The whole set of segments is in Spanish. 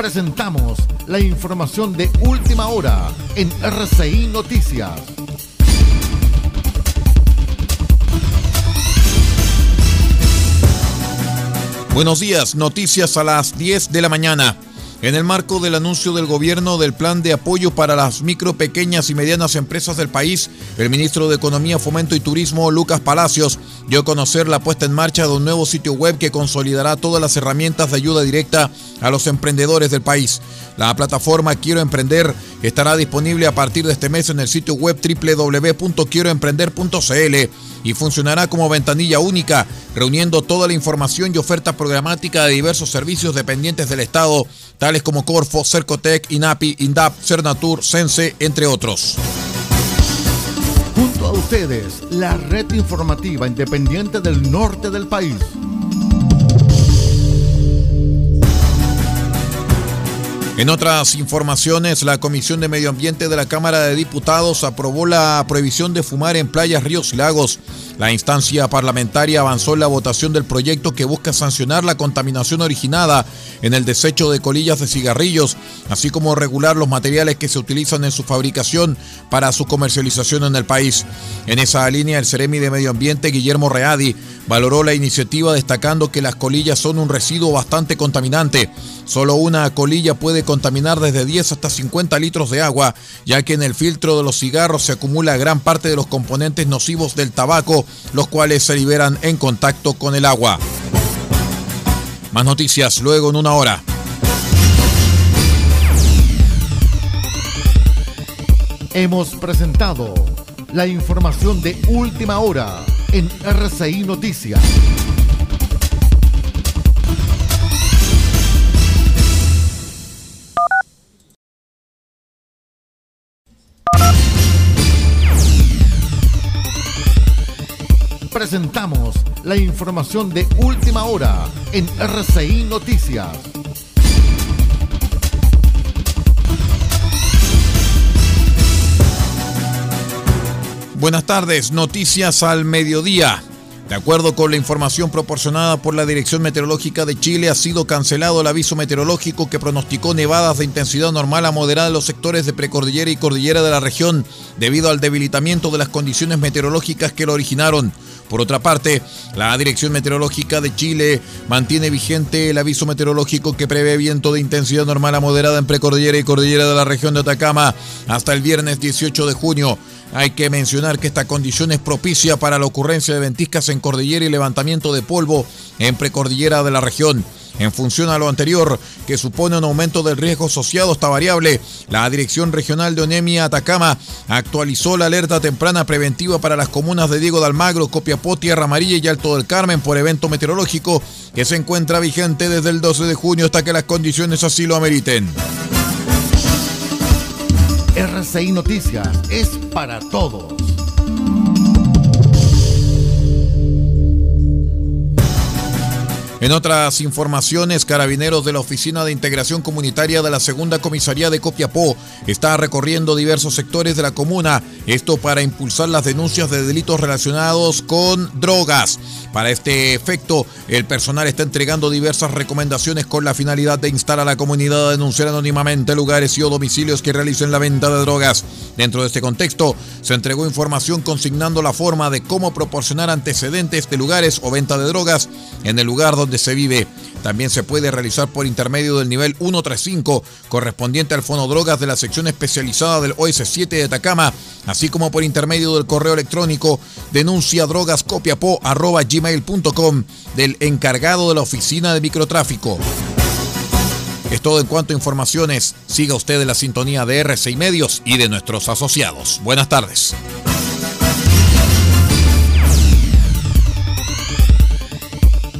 presentamos la información de última hora en RCI Noticias. Buenos días, noticias a las 10 de la mañana. En el marco del anuncio del gobierno del plan de apoyo para las micro, pequeñas y medianas empresas del país, el ministro de Economía, Fomento y Turismo, Lucas Palacios, dio a conocer la puesta en marcha de un nuevo sitio web que consolidará todas las herramientas de ayuda directa a los emprendedores del país. La plataforma Quiero Emprender estará disponible a partir de este mes en el sitio web www.quieroemprender.cl y funcionará como ventanilla única, reuniendo toda la información y oferta programática de diversos servicios dependientes del Estado, tales como Corfo, Cercotec, INAPI, INDAP, Cernatur, Sense, entre otros. Junto a ustedes, la red informativa independiente del norte del país. En otras informaciones, la Comisión de Medio Ambiente de la Cámara de Diputados aprobó la prohibición de fumar en playas, ríos y lagos. La instancia parlamentaria avanzó en la votación del proyecto que busca sancionar la contaminación originada en el desecho de colillas de cigarrillos, así como regular los materiales que se utilizan en su fabricación para su comercialización en el país. En esa línea, el Ceremi de Medio Ambiente, Guillermo Readi, valoró la iniciativa destacando que las colillas son un residuo bastante contaminante. Solo una colilla puede contaminar desde 10 hasta 50 litros de agua, ya que en el filtro de los cigarros se acumula gran parte de los componentes nocivos del tabaco, los cuales se liberan en contacto con el agua. Más noticias luego en una hora. Hemos presentado la información de última hora en RCI Noticias. Presentamos la información de última hora en RCI Noticias. Buenas tardes, noticias al mediodía. De acuerdo con la información proporcionada por la Dirección Meteorológica de Chile, ha sido cancelado el aviso meteorológico que pronosticó nevadas de intensidad normal a moderada en los sectores de precordillera y cordillera de la región, debido al debilitamiento de las condiciones meteorológicas que lo originaron. Por otra parte, la Dirección Meteorológica de Chile mantiene vigente el aviso meteorológico que prevé viento de intensidad normal a moderada en precordillera y cordillera de la región de Atacama hasta el viernes 18 de junio. Hay que mencionar que esta condición es propicia para la ocurrencia de ventiscas en cordillera y levantamiento de polvo en precordillera de la región. En función a lo anterior, que supone un aumento del riesgo asociado a esta variable, la Dirección Regional de Onemia Atacama actualizó la alerta temprana preventiva para las comunas de Diego de Almagro, Copiapó, Tierra Amarilla y Alto del Carmen por evento meteorológico que se encuentra vigente desde el 12 de junio hasta que las condiciones así lo ameriten. RCI Noticias es para todos. En otras informaciones, carabineros de la Oficina de Integración Comunitaria de la Segunda Comisaría de Copiapó está recorriendo diversos sectores de la comuna, esto para impulsar las denuncias de delitos relacionados con drogas. Para este efecto, el personal está entregando diversas recomendaciones con la finalidad de instar a la comunidad a denunciar anónimamente lugares y o domicilios que realicen la venta de drogas. Dentro de este contexto, se entregó información consignando la forma de cómo proporcionar antecedentes de lugares o venta de drogas en el lugar donde se vive. También se puede realizar por intermedio del nivel 135 correspondiente al Fono Drogas de la sección especializada del OS7 de Atacama, así como por intermedio del correo electrónico denuncia gmail.com del encargado de la oficina de microtráfico. Es todo en cuanto a informaciones. Siga usted en la sintonía de RCI Medios y de nuestros asociados. Buenas tardes.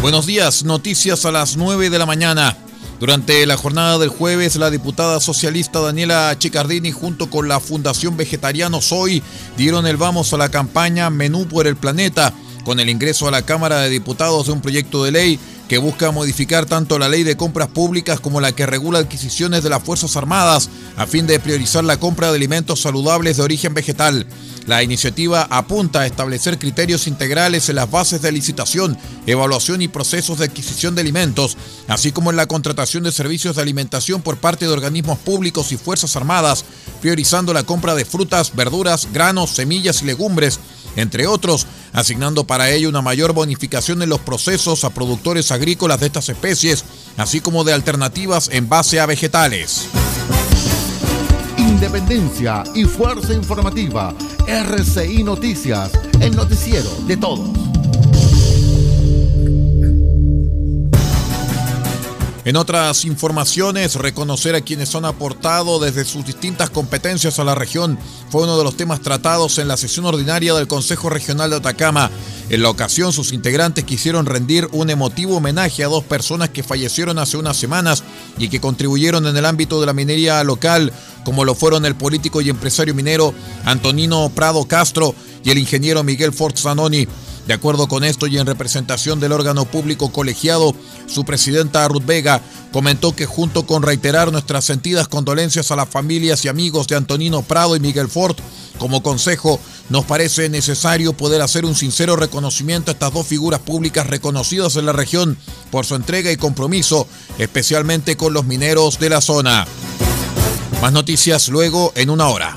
Buenos días, noticias a las 9 de la mañana. Durante la jornada del jueves, la diputada socialista Daniela Chicardini junto con la Fundación Vegetarianos Hoy dieron el vamos a la campaña Menú por el Planeta con el ingreso a la Cámara de Diputados de un proyecto de ley que busca modificar tanto la ley de compras públicas como la que regula adquisiciones de las Fuerzas Armadas a fin de priorizar la compra de alimentos saludables de origen vegetal. La iniciativa apunta a establecer criterios integrales en las bases de licitación, evaluación y procesos de adquisición de alimentos, así como en la contratación de servicios de alimentación por parte de organismos públicos y Fuerzas Armadas, priorizando la compra de frutas, verduras, granos, semillas y legumbres, entre otros, asignando para ello una mayor bonificación en los procesos a productores agrícolas de estas especies, así como de alternativas en base a vegetales. Independencia y fuerza informativa. RCI Noticias, el noticiero de todos. En otras informaciones, reconocer a quienes han aportado desde sus distintas competencias a la región fue uno de los temas tratados en la sesión ordinaria del Consejo Regional de Atacama. En la ocasión, sus integrantes quisieron rendir un emotivo homenaje a dos personas que fallecieron hace unas semanas y que contribuyeron en el ámbito de la minería local, como lo fueron el político y empresario minero Antonino Prado Castro y el ingeniero Miguel Fort Zanoni. De acuerdo con esto y en representación del órgano público colegiado, su presidenta Ruth Vega comentó que junto con reiterar nuestras sentidas condolencias a las familias y amigos de Antonino Prado y Miguel Fort, como consejo nos parece necesario poder hacer un sincero reconocimiento a estas dos figuras públicas reconocidas en la región por su entrega y compromiso, especialmente con los mineros de la zona. Más noticias luego en una hora.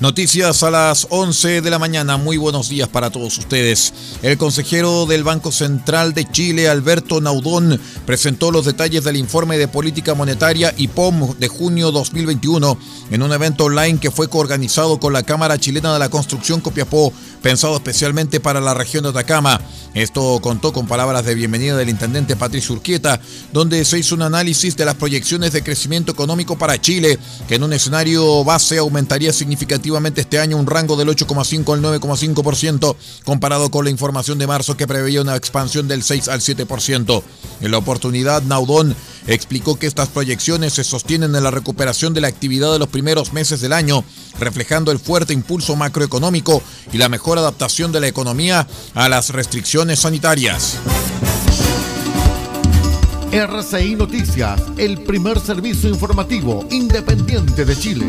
Noticias a las 11 de la mañana. Muy buenos días para todos ustedes. El consejero del Banco Central de Chile, Alberto Naudón, presentó los detalles del informe de política monetaria IPOM de junio 2021 en un evento online que fue coorganizado con la Cámara Chilena de la Construcción Copiapó, pensado especialmente para la región de Atacama. Esto contó con palabras de bienvenida del intendente Patricio Urquieta, donde se hizo un análisis de las proyecciones de crecimiento económico para Chile, que en un escenario base aumentaría significativamente este año un rango del 8,5 al 9,5%, comparado con la información de marzo que preveía una expansión del 6 al 7%. En la oportunidad, Naudón explicó que estas proyecciones se sostienen en la recuperación de la actividad de los primeros meses del año, reflejando el fuerte impulso macroeconómico y la mejor adaptación de la economía a las restricciones sanitarias. RCI Noticias, el primer servicio informativo independiente de Chile.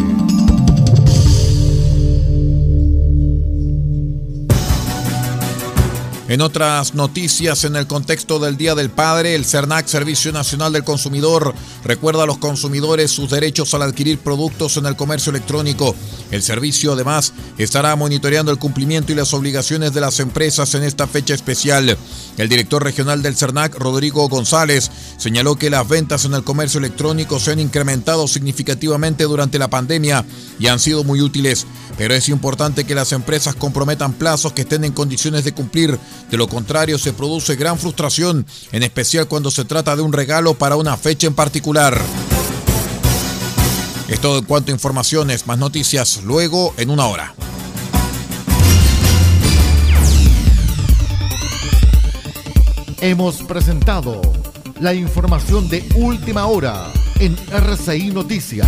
En otras noticias, en el contexto del Día del Padre, el CERNAC, Servicio Nacional del Consumidor, recuerda a los consumidores sus derechos al adquirir productos en el comercio electrónico. El servicio, además, estará monitoreando el cumplimiento y las obligaciones de las empresas en esta fecha especial. El director regional del CERNAC, Rodrigo González, señaló que las ventas en el comercio electrónico se han incrementado significativamente durante la pandemia y han sido muy útiles, pero es importante que las empresas comprometan plazos que estén en condiciones de cumplir de lo contrario, se produce gran frustración, en especial cuando se trata de un regalo para una fecha en Es todo en cuanto a informaciones, más noticias luego en una hora. Hemos presentado la información de última hora en RCI Noticias.